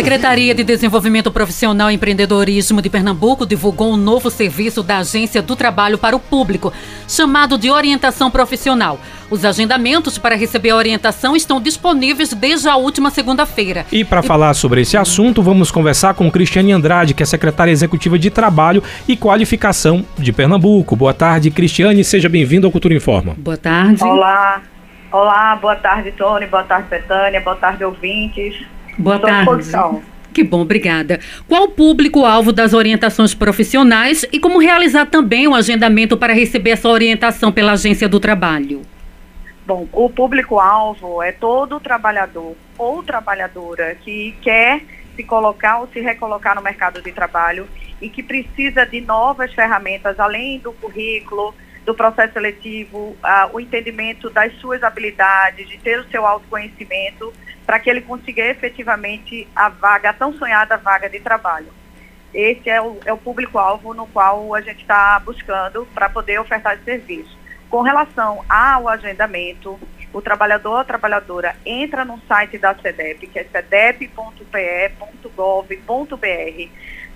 Secretaria de Desenvolvimento Profissional e Empreendedorismo de Pernambuco divulgou um novo serviço da Agência do Trabalho para o público, chamado de Orientação Profissional. Os agendamentos para receber a orientação estão disponíveis desde a última segunda-feira. E para e... falar sobre esse assunto, vamos conversar com Cristiane Andrade, que é secretária executiva de Trabalho e Qualificação de Pernambuco. Boa tarde, Cristiane, seja bem-vindo ao Cultura Informa. Boa tarde. Olá. Olá, boa tarde, Tony, boa tarde, Betânia, boa tarde, ouvintes. Boa Estou tarde. Que bom, obrigada. Qual o público-alvo das orientações profissionais e como realizar também o agendamento para receber essa orientação pela Agência do Trabalho? Bom, o público-alvo é todo trabalhador ou trabalhadora que quer se colocar ou se recolocar no mercado de trabalho e que precisa de novas ferramentas, além do currículo, do processo seletivo, o entendimento das suas habilidades, de ter o seu autoconhecimento, para que ele consiga efetivamente a vaga, a tão sonhada vaga de trabalho. Esse é o, é o público-alvo no qual a gente está buscando para poder ofertar esse serviço. Com relação ao agendamento, o trabalhador ou trabalhadora entra no site da CEDEP, que é cedep.pe.gov.br,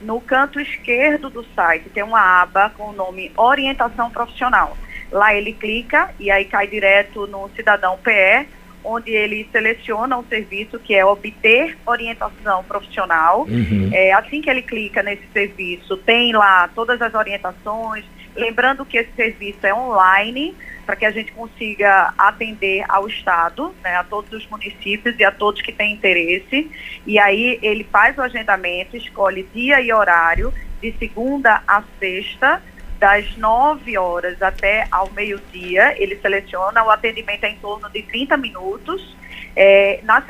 no canto esquerdo do site tem uma aba com o nome Orientação Profissional. Lá ele clica e aí cai direto no Cidadão PE, onde ele seleciona um serviço que é obter orientação profissional. Uhum. É, assim que ele clica nesse serviço, tem lá todas as orientações. Lembrando que esse serviço é online, para que a gente consiga atender ao Estado, né, a todos os municípios e a todos que têm interesse. E aí ele faz o agendamento, escolhe dia e horário, de segunda a sexta, das 9 horas até ao meio-dia. Ele seleciona, o atendimento é em torno de 30 minutos. É, na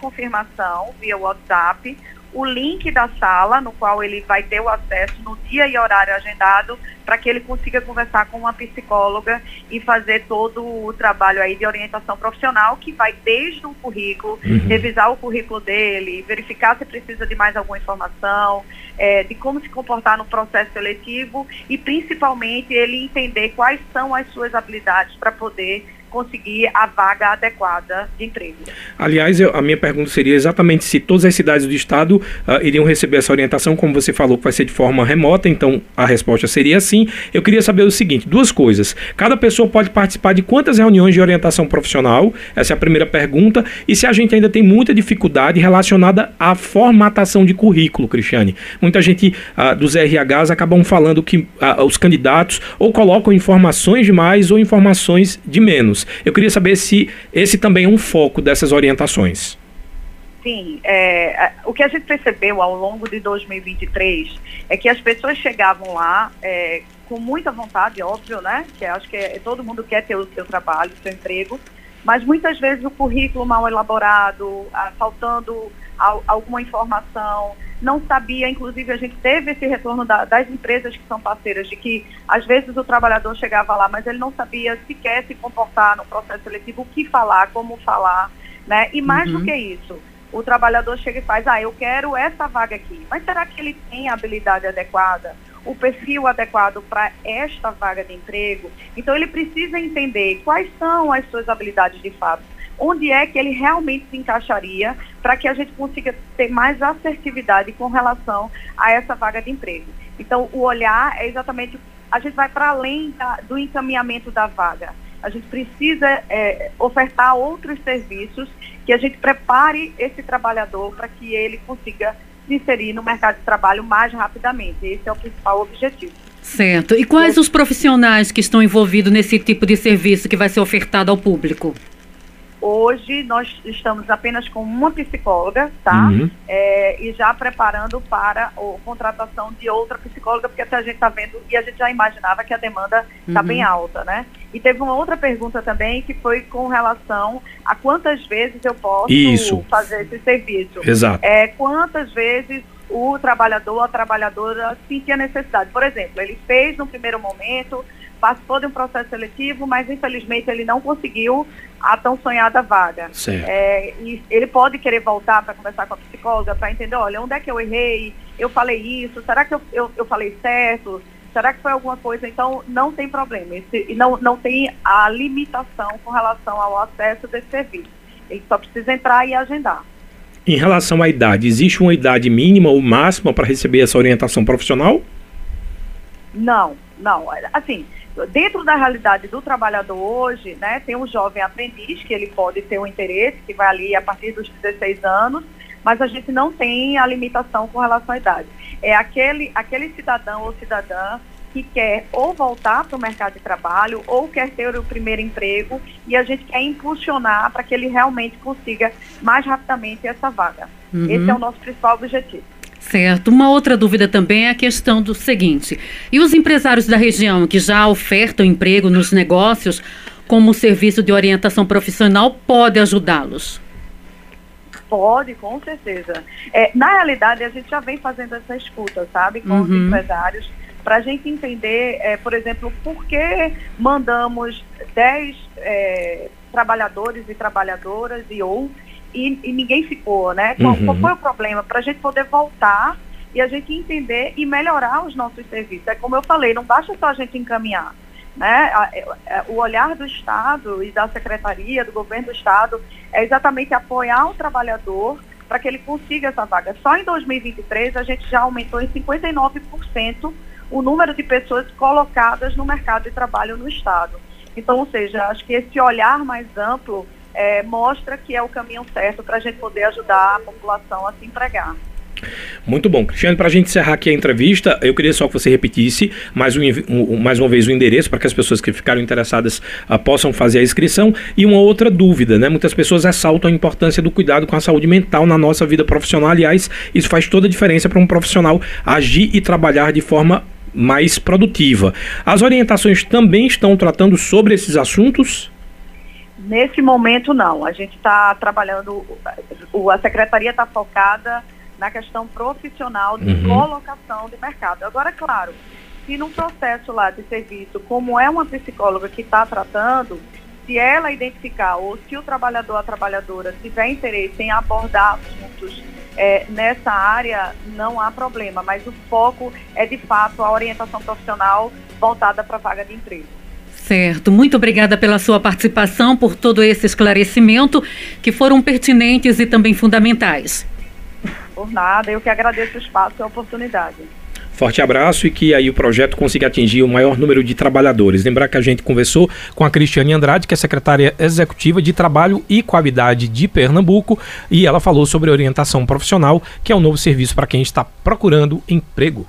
confirmação via WhatsApp, o link da sala, no qual ele vai ter o acesso no dia e horário agendado, para que ele consiga conversar com uma psicóloga e fazer todo o trabalho aí de orientação profissional, que vai desde o currículo, uhum. revisar o currículo dele, verificar se precisa de mais alguma informação, é, de como se comportar no processo seletivo e principalmente ele entender quais são as suas habilidades para poder conseguir a vaga adequada de emprego. Aliás, eu, a minha pergunta seria exatamente se todas as cidades do estado uh, iriam receber essa orientação, como você falou que vai ser de forma remota, então a resposta seria sim. Eu queria saber o seguinte, duas coisas. Cada pessoa pode participar de quantas reuniões de orientação profissional? Essa é a primeira pergunta. E se a gente ainda tem muita dificuldade relacionada à formatação de currículo, Cristiane? Muita gente uh, dos RHs acabam falando que uh, os candidatos ou colocam informações demais ou informações de menos. Eu queria saber se esse também é um foco dessas orientações. Sim, é, o que a gente percebeu ao longo de 2023 é que as pessoas chegavam lá é, com muita vontade, óbvio, né? Que acho que é, todo mundo quer ter o seu trabalho, o seu emprego, mas muitas vezes o currículo mal elaborado, ah, faltando alguma informação, não sabia, inclusive a gente teve esse retorno da, das empresas que são parceiras, de que às vezes o trabalhador chegava lá, mas ele não sabia sequer se comportar no processo seletivo, o que falar, como falar, né? E mais uhum. do que isso, o trabalhador chega e faz, ah, eu quero essa vaga aqui, mas será que ele tem a habilidade adequada? O perfil adequado para esta vaga de emprego. Então, ele precisa entender quais são as suas habilidades de fato onde é que ele realmente se encaixaria para que a gente consiga ter mais assertividade com relação a essa vaga de emprego. Então, o olhar é exatamente, a gente vai para além da, do encaminhamento da vaga. A gente precisa é, ofertar outros serviços que a gente prepare esse trabalhador para que ele consiga se inserir no mercado de trabalho mais rapidamente. Esse é o principal objetivo. Certo. E quais os profissionais que estão envolvidos nesse tipo de serviço que vai ser ofertado ao público? Hoje nós estamos apenas com uma psicóloga, tá? Uhum. É, e já preparando para a contratação de outra psicóloga, porque a gente está vendo e a gente já imaginava que a demanda está uhum. bem alta, né? E teve uma outra pergunta também que foi com relação a quantas vezes eu posso Isso. fazer esse serviço. Exato. É, quantas vezes o trabalhador, a trabalhadora sentia necessidade. Por exemplo, ele fez no primeiro momento participou de um processo seletivo, mas infelizmente ele não conseguiu a tão sonhada vaga. É, e ele pode querer voltar para conversar com a psicóloga para entender, olha, onde é que eu errei? Eu falei isso? Será que eu, eu, eu falei certo? Será que foi alguma coisa? Então, não tem problema. Esse, não, não tem a limitação com relação ao acesso desse serviço. Ele só precisa entrar e agendar. Em relação à idade, existe uma idade mínima ou máxima para receber essa orientação profissional? Não, não. Assim, dentro da realidade do trabalhador hoje, né, tem um jovem aprendiz que ele pode ter um interesse, que vai ali a partir dos 16 anos, mas a gente não tem a limitação com relação à idade. É aquele, aquele cidadão ou cidadã que quer ou voltar para o mercado de trabalho ou quer ter o primeiro emprego e a gente quer impulsionar para que ele realmente consiga mais rapidamente essa vaga. Uhum. Esse é o nosso principal objetivo. Certo. Uma outra dúvida também é a questão do seguinte: e os empresários da região que já ofertam emprego nos negócios, como o serviço de orientação profissional, pode ajudá-los? Pode, com certeza. É, na realidade, a gente já vem fazendo essa escuta, sabe, com uhum. os empresários para a gente entender, é, por exemplo, por que mandamos 10 é, trabalhadores e trabalhadoras e ou e, e ninguém ficou, né? Qual, uhum. qual foi o problema? Para a gente poder voltar e a gente entender e melhorar os nossos serviços. É como eu falei, não basta só a gente encaminhar. Né? É, é, o olhar do Estado e da Secretaria, do Governo do Estado, é exatamente apoiar o trabalhador para que ele consiga essa vaga. Só em 2023 a gente já aumentou em 59% o número de pessoas colocadas no mercado de trabalho no Estado. Então, ou seja, acho que esse olhar mais amplo é, mostra que é o caminho certo para a gente poder ajudar a população a se empregar. Muito bom. Cristiano, para a gente encerrar aqui a entrevista, eu queria só que você repetisse mais, um, um, mais uma vez o endereço para que as pessoas que ficaram interessadas uh, possam fazer a inscrição. E uma outra dúvida, né? Muitas pessoas ressaltam a importância do cuidado com a saúde mental na nossa vida profissional. Aliás, isso faz toda a diferença para um profissional agir e trabalhar de forma mais produtiva. As orientações também estão tratando sobre esses assuntos? Nesse momento, não. A gente está trabalhando, a secretaria está focada na questão profissional de uhum. colocação de mercado. Agora, claro, se num processo lá de serviço, como é uma psicóloga que está tratando, se ela identificar ou se o trabalhador, a trabalhadora tiver interesse em abordar assuntos é, nessa área, não há problema, mas o foco é de fato a orientação profissional voltada para a vaga de emprego. Certo. Muito obrigada pela sua participação, por todo esse esclarecimento, que foram pertinentes e também fundamentais. Por nada, eu que agradeço o espaço e a oportunidade. Forte abraço e que aí o projeto consiga atingir o maior número de trabalhadores. Lembrar que a gente conversou com a Cristiane Andrade, que é secretária executiva de Trabalho e Qualidade de Pernambuco, e ela falou sobre orientação profissional, que é um novo serviço para quem está procurando emprego.